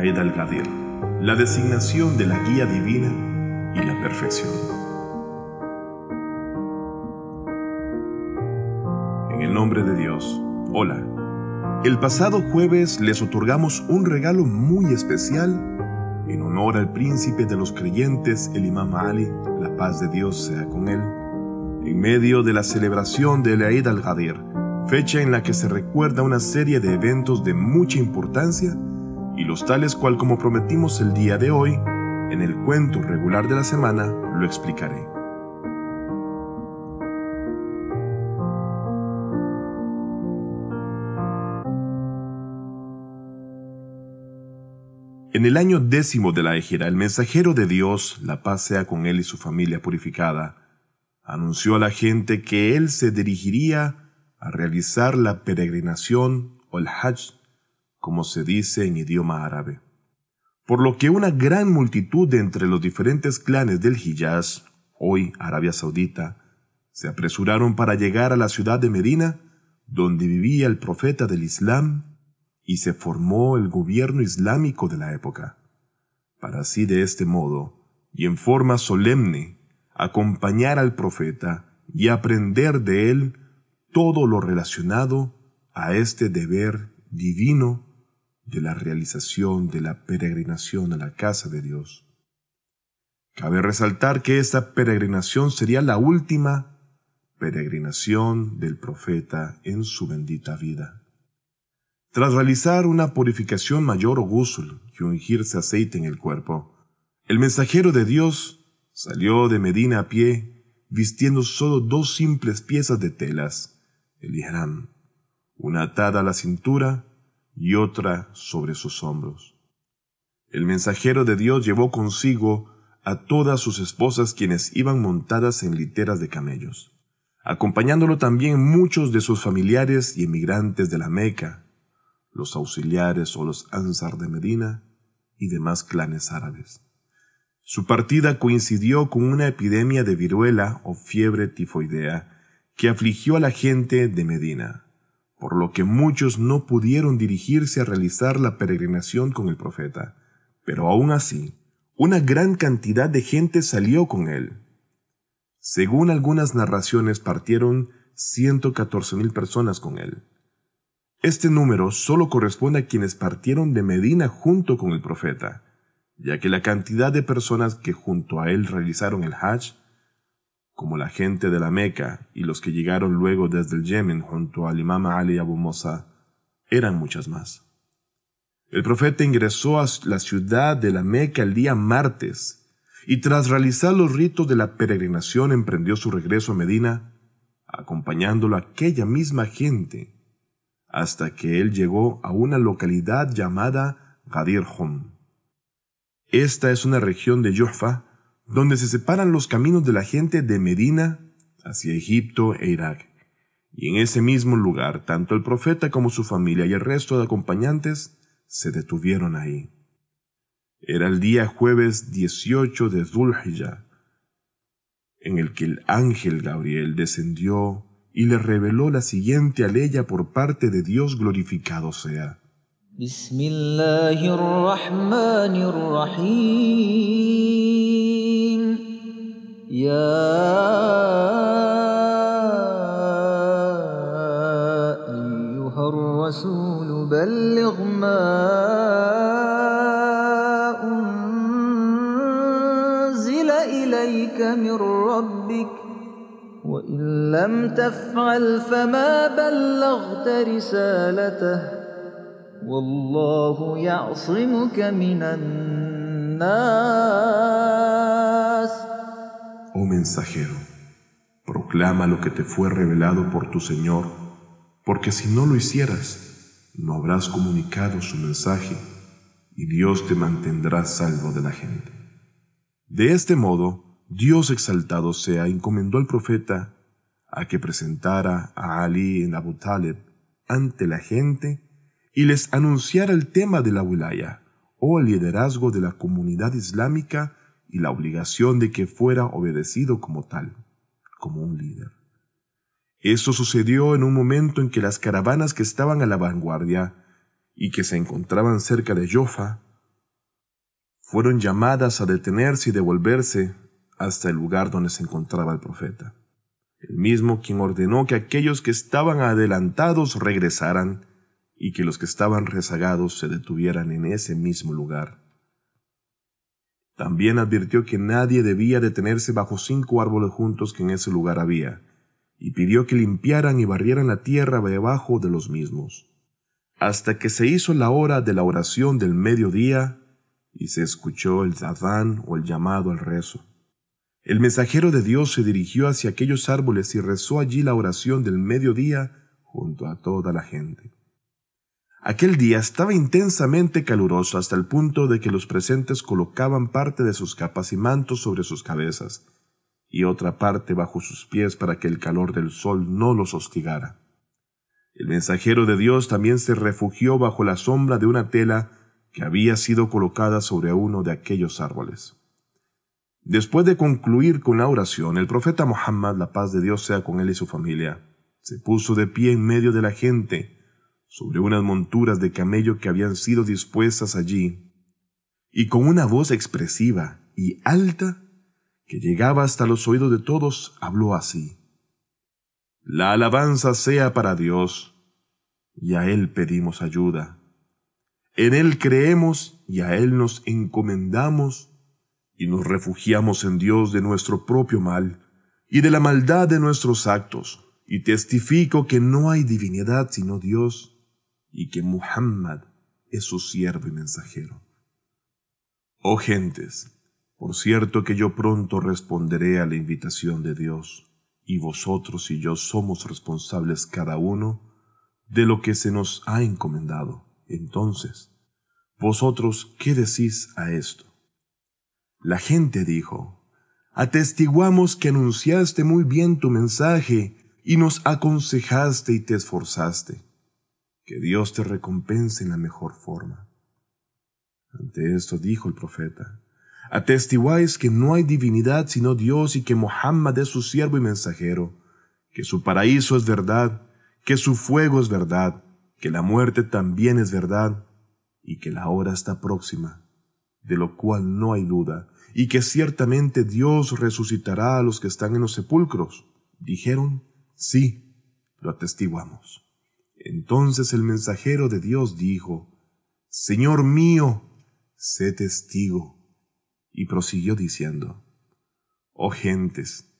Aed al-Gadir, la designación de la guía divina y la perfección. En el nombre de Dios, hola. El pasado jueves les otorgamos un regalo muy especial en honor al príncipe de los creyentes, el Imam Ali, la paz de Dios sea con él, en medio de la celebración del Eid al-Gadir, fecha en la que se recuerda una serie de eventos de mucha importancia y los tales cual como prometimos el día de hoy, en el cuento regular de la semana lo explicaré. En el año décimo de la égida, el mensajero de Dios, la paz sea con él y su familia purificada, anunció a la gente que él se dirigiría a realizar la peregrinación o el hajj, como se dice en idioma árabe. Por lo que una gran multitud de entre los diferentes clanes del Hijaz, hoy Arabia Saudita, se apresuraron para llegar a la ciudad de Medina, donde vivía el profeta del Islam y se formó el gobierno islámico de la época, para así de este modo, y en forma solemne, acompañar al profeta y aprender de él todo lo relacionado a este deber divino de la realización de la peregrinación a la casa de Dios. Cabe resaltar que esta peregrinación sería la última peregrinación del profeta en su bendita vida. Tras realizar una purificación mayor o gusul y ungirse aceite en el cuerpo, el mensajero de Dios salió de Medina a pie, vistiendo solo dos simples piezas de telas, el ihram, una atada a la cintura y otra sobre sus hombros. El mensajero de Dios llevó consigo a todas sus esposas quienes iban montadas en literas de camellos, acompañándolo también muchos de sus familiares y emigrantes de la Meca, los auxiliares o los Ansar de Medina y demás clanes árabes. Su partida coincidió con una epidemia de viruela o fiebre tifoidea que afligió a la gente de Medina, por lo que muchos no pudieron dirigirse a realizar la peregrinación con el profeta, pero aún así, una gran cantidad de gente salió con él. Según algunas narraciones partieron 114.000 personas con él. Este número solo corresponde a quienes partieron de Medina junto con el profeta, ya que la cantidad de personas que junto a él realizaron el Hajj, como la gente de la Meca y los que llegaron luego desde el Yemen junto al imam Ali Abu Musa, eran muchas más. El profeta ingresó a la ciudad de la Meca el día martes y tras realizar los ritos de la peregrinación emprendió su regreso a Medina, acompañándolo aquella misma gente hasta que él llegó a una localidad llamada Gadir. Esta es una región de Yuhfa donde se separan los caminos de la gente de Medina hacia Egipto e Irak. Y en ese mismo lugar, tanto el profeta como su familia y el resto de acompañantes se detuvieron ahí. Era el día jueves 18 de Zulhijjah, en el que el ángel Gabriel descendió y le reveló la siguiente aleya por parte de Dios glorificado sea. الرسول بلغ ما أنزل إليك من ربك وإن لم تفعل فما بلغت رسالته والله يعصمك من الناس. Oh mensajero, proclama lo que te fue revelado por tu Señor, porque si no lo hicieras, no habrás comunicado su mensaje y Dios te mantendrá salvo de la gente. De este modo, Dios exaltado sea encomendó al profeta a que presentara a Ali en Abu Talib ante la gente y les anunciara el tema de la wilaya o el liderazgo de la comunidad islámica y la obligación de que fuera obedecido como tal, como un líder. Esto sucedió en un momento en que las caravanas que estaban a la vanguardia y que se encontraban cerca de Jofa fueron llamadas a detenerse y devolverse hasta el lugar donde se encontraba el profeta. El mismo quien ordenó que aquellos que estaban adelantados regresaran y que los que estaban rezagados se detuvieran en ese mismo lugar. También advirtió que nadie debía detenerse bajo cinco árboles juntos que en ese lugar había, y pidió que limpiaran y barrieran la tierra debajo de los mismos, hasta que se hizo la hora de la oración del mediodía y se escuchó el zadán o el llamado al rezo. El mensajero de Dios se dirigió hacia aquellos árboles y rezó allí la oración del mediodía junto a toda la gente. Aquel día estaba intensamente caluroso hasta el punto de que los presentes colocaban parte de sus capas y mantos sobre sus cabezas y otra parte bajo sus pies para que el calor del sol no los hostigara. El mensajero de Dios también se refugió bajo la sombra de una tela que había sido colocada sobre uno de aquellos árboles. Después de concluir con la oración, el profeta Muhammad, la paz de Dios sea con él y su familia, se puso de pie en medio de la gente, sobre unas monturas de camello que habían sido dispuestas allí, y con una voz expresiva y alta que llegaba hasta los oídos de todos, habló así. La alabanza sea para Dios, y a Él pedimos ayuda. En Él creemos y a Él nos encomendamos y nos refugiamos en Dios de nuestro propio mal y de la maldad de nuestros actos, y testifico que no hay divinidad sino Dios y que Muhammad es su siervo y mensajero. Oh gentes, por cierto que yo pronto responderé a la invitación de Dios, y vosotros y yo somos responsables cada uno de lo que se nos ha encomendado. Entonces, ¿vosotros qué decís a esto? La gente dijo, Atestiguamos que anunciaste muy bien tu mensaje y nos aconsejaste y te esforzaste que Dios te recompense en la mejor forma. Ante esto dijo el profeta, atestiguáis que no hay divinidad sino Dios y que Mohammed es su siervo y mensajero, que su paraíso es verdad, que su fuego es verdad, que la muerte también es verdad, y que la hora está próxima, de lo cual no hay duda, y que ciertamente Dios resucitará a los que están en los sepulcros. Dijeron, sí, lo atestiguamos. Entonces el mensajero de Dios dijo, Señor mío, sé testigo. Y prosiguió diciendo, Oh gentes,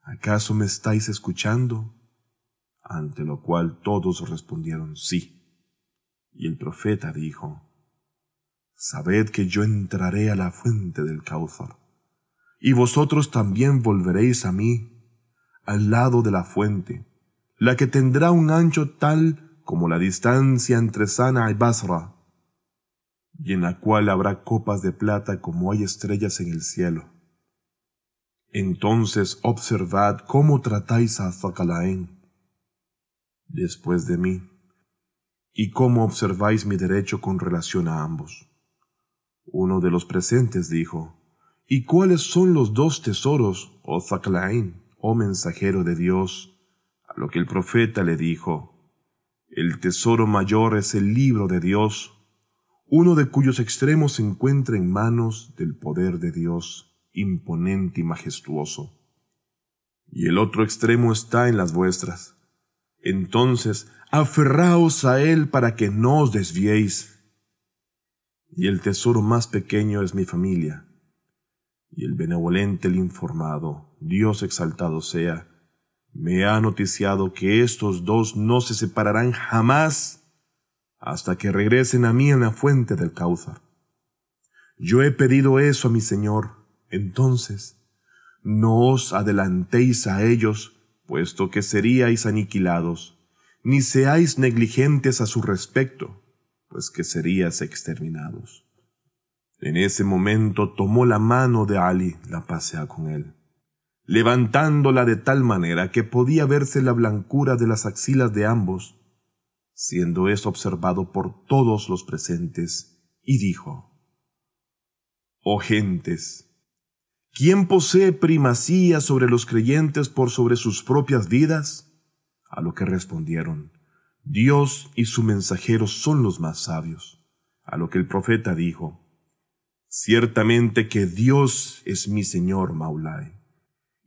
¿acaso me estáis escuchando? Ante lo cual todos respondieron sí. Y el profeta dijo, Sabed que yo entraré a la fuente del Cáuzar, y vosotros también volveréis a mí, al lado de la fuente, la que tendrá un ancho tal como la distancia entre Sana y Basra, y en la cual habrá copas de plata como hay estrellas en el cielo. Entonces observad cómo tratáis a Zacalaén después de mí, y cómo observáis mi derecho con relación a ambos. Uno de los presentes dijo, ¿Y cuáles son los dos tesoros, oh Zacalaén, oh mensajero de Dios? Lo que el profeta le dijo, el tesoro mayor es el libro de Dios, uno de cuyos extremos se encuentra en manos del poder de Dios, imponente y majestuoso, y el otro extremo está en las vuestras. Entonces, aferraos a él para que no os desviéis. Y el tesoro más pequeño es mi familia, y el benevolente el informado, Dios exaltado sea, me ha noticiado que estos dos no se separarán jamás hasta que regresen a mí en la fuente del Cáuzar. Yo he pedido eso a mi Señor, entonces no os adelantéis a ellos, puesto que seríais aniquilados, ni seáis negligentes a su respecto, pues que seríais exterminados. En ese momento tomó la mano de Ali, la pasea con él levantándola de tal manera que podía verse la blancura de las axilas de ambos, siendo eso observado por todos los presentes, y dijo, Oh gentes, ¿quién posee primacía sobre los creyentes por sobre sus propias vidas? A lo que respondieron, Dios y su mensajero son los más sabios. A lo que el profeta dijo, Ciertamente que Dios es mi Señor Maulai,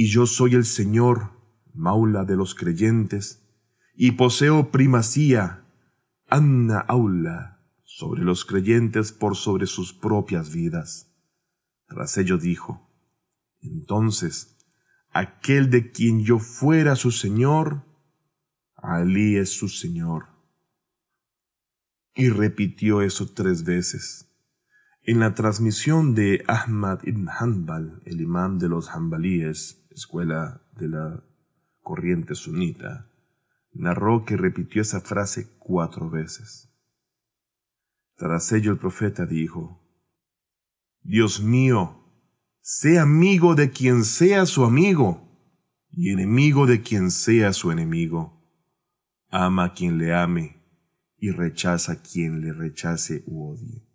y yo soy el Señor Maula de los creyentes, y poseo primacía, Anna Aula, sobre los creyentes por sobre sus propias vidas. Tras ello dijo, entonces, aquel de quien yo fuera su Señor, Ali es su Señor. Y repitió eso tres veces. En la transmisión de Ahmad ibn Hanbal, el imam de los Hanbalíes, escuela de la corriente sunita, narró que repitió esa frase cuatro veces. Tras ello el profeta dijo, Dios mío, sé amigo de quien sea su amigo y enemigo de quien sea su enemigo. Ama a quien le ame y rechaza a quien le rechace u odie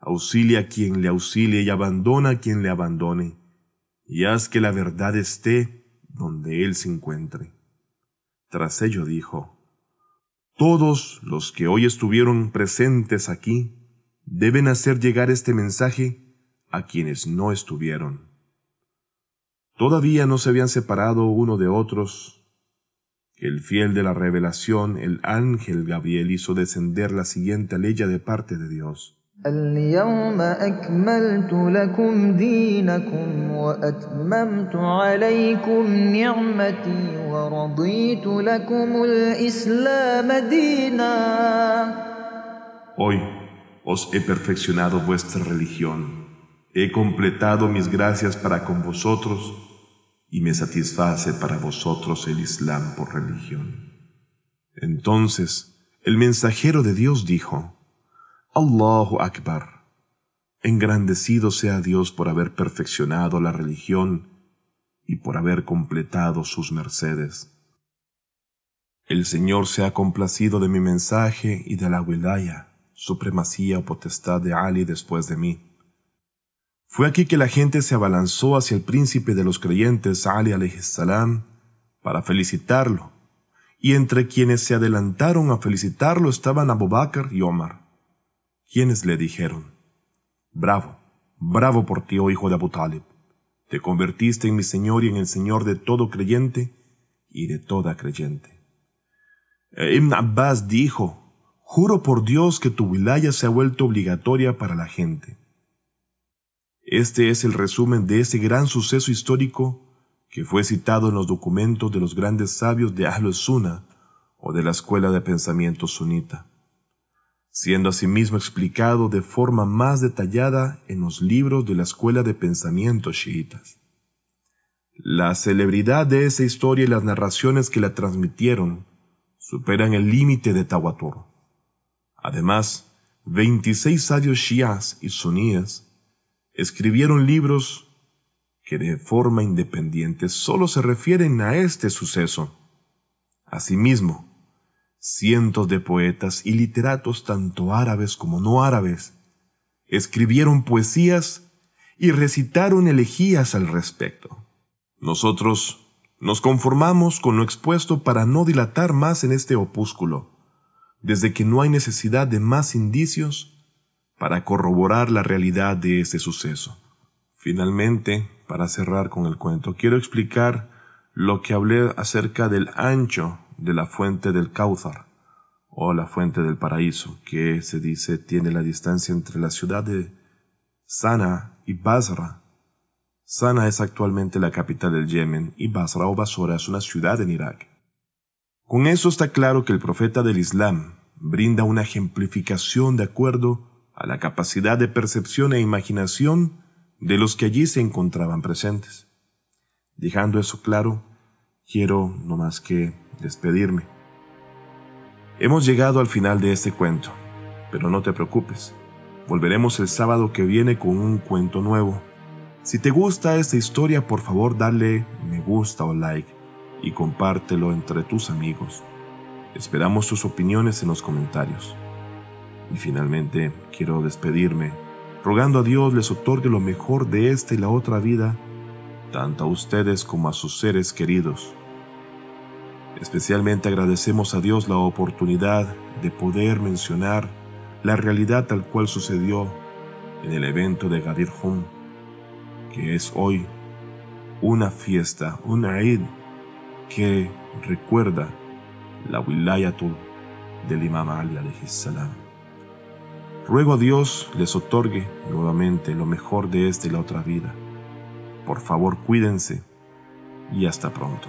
auxilia a quien le auxilie y abandona a quien le abandone, y haz que la verdad esté donde él se encuentre. Tras ello dijo, Todos los que hoy estuvieron presentes aquí deben hacer llegar este mensaje a quienes no estuvieron. Todavía no se habían separado uno de otros. El fiel de la revelación, el ángel Gabriel, hizo descender la siguiente ley de parte de Dios. اليوم أكملت لكم دينكم وأتممت عليكم نعمتي ورضيت لكم الإسلام دينا Hoy os he perfeccionado vuestra religión, he completado mis gracias para con vosotros y me satisface para vosotros el Islam por religión. Entonces, el mensajero de Dios dijo, Allahu Akbar. Engrandecido sea Dios por haber perfeccionado la religión y por haber completado sus mercedes. El Señor se ha complacido de mi mensaje y de la wilaya, supremacía o potestad de Ali después de mí. Fue aquí que la gente se abalanzó hacia el príncipe de los creyentes, Ali salam, para felicitarlo, y entre quienes se adelantaron a felicitarlo estaban Abu Bakr y Omar quienes le dijeron, Bravo, bravo por ti, oh hijo de Abu Talib. Te convertiste en mi Señor y en el Señor de todo creyente y de toda creyente. E Ibn Abbas dijo, Juro por Dios que tu wilaya se ha vuelto obligatoria para la gente. Este es el resumen de ese gran suceso histórico que fue citado en los documentos de los grandes sabios de Ahlul Sunnah o de la escuela de pensamiento sunita siendo asimismo explicado de forma más detallada en los libros de la Escuela de Pensamiento chiitas. La celebridad de esa historia y las narraciones que la transmitieron superan el límite de Tawatur. Además, 26 sabios shias y suníes escribieron libros que de forma independiente solo se refieren a este suceso. Asimismo, Cientos de poetas y literatos, tanto árabes como no árabes, escribieron poesías y recitaron elegías al respecto. Nosotros nos conformamos con lo expuesto para no dilatar más en este opúsculo, desde que no hay necesidad de más indicios para corroborar la realidad de este suceso. Finalmente, para cerrar con el cuento, quiero explicar lo que hablé acerca del ancho de la fuente del Cáuzar o la fuente del paraíso, que se dice tiene la distancia entre la ciudad de Sana y Basra. Sana es actualmente la capital del Yemen y Basra o Basora es una ciudad en Irak. Con eso está claro que el profeta del Islam brinda una ejemplificación de acuerdo a la capacidad de percepción e imaginación de los que allí se encontraban presentes. Dejando eso claro, quiero no más que despedirme. Hemos llegado al final de este cuento, pero no te preocupes, volveremos el sábado que viene con un cuento nuevo. Si te gusta esta historia, por favor dale me gusta o like y compártelo entre tus amigos. Esperamos tus opiniones en los comentarios. Y finalmente quiero despedirme, rogando a Dios les otorgue lo mejor de esta y la otra vida, tanto a ustedes como a sus seres queridos Especialmente agradecemos a Dios la oportunidad de poder mencionar la realidad tal cual sucedió en el evento de Gadir Hum, que es hoy una fiesta, un Eid que recuerda la wilayatul del Imam Ali salam. Ruego a Dios les otorgue nuevamente lo mejor de esta y la otra vida. Por favor, cuídense y hasta pronto.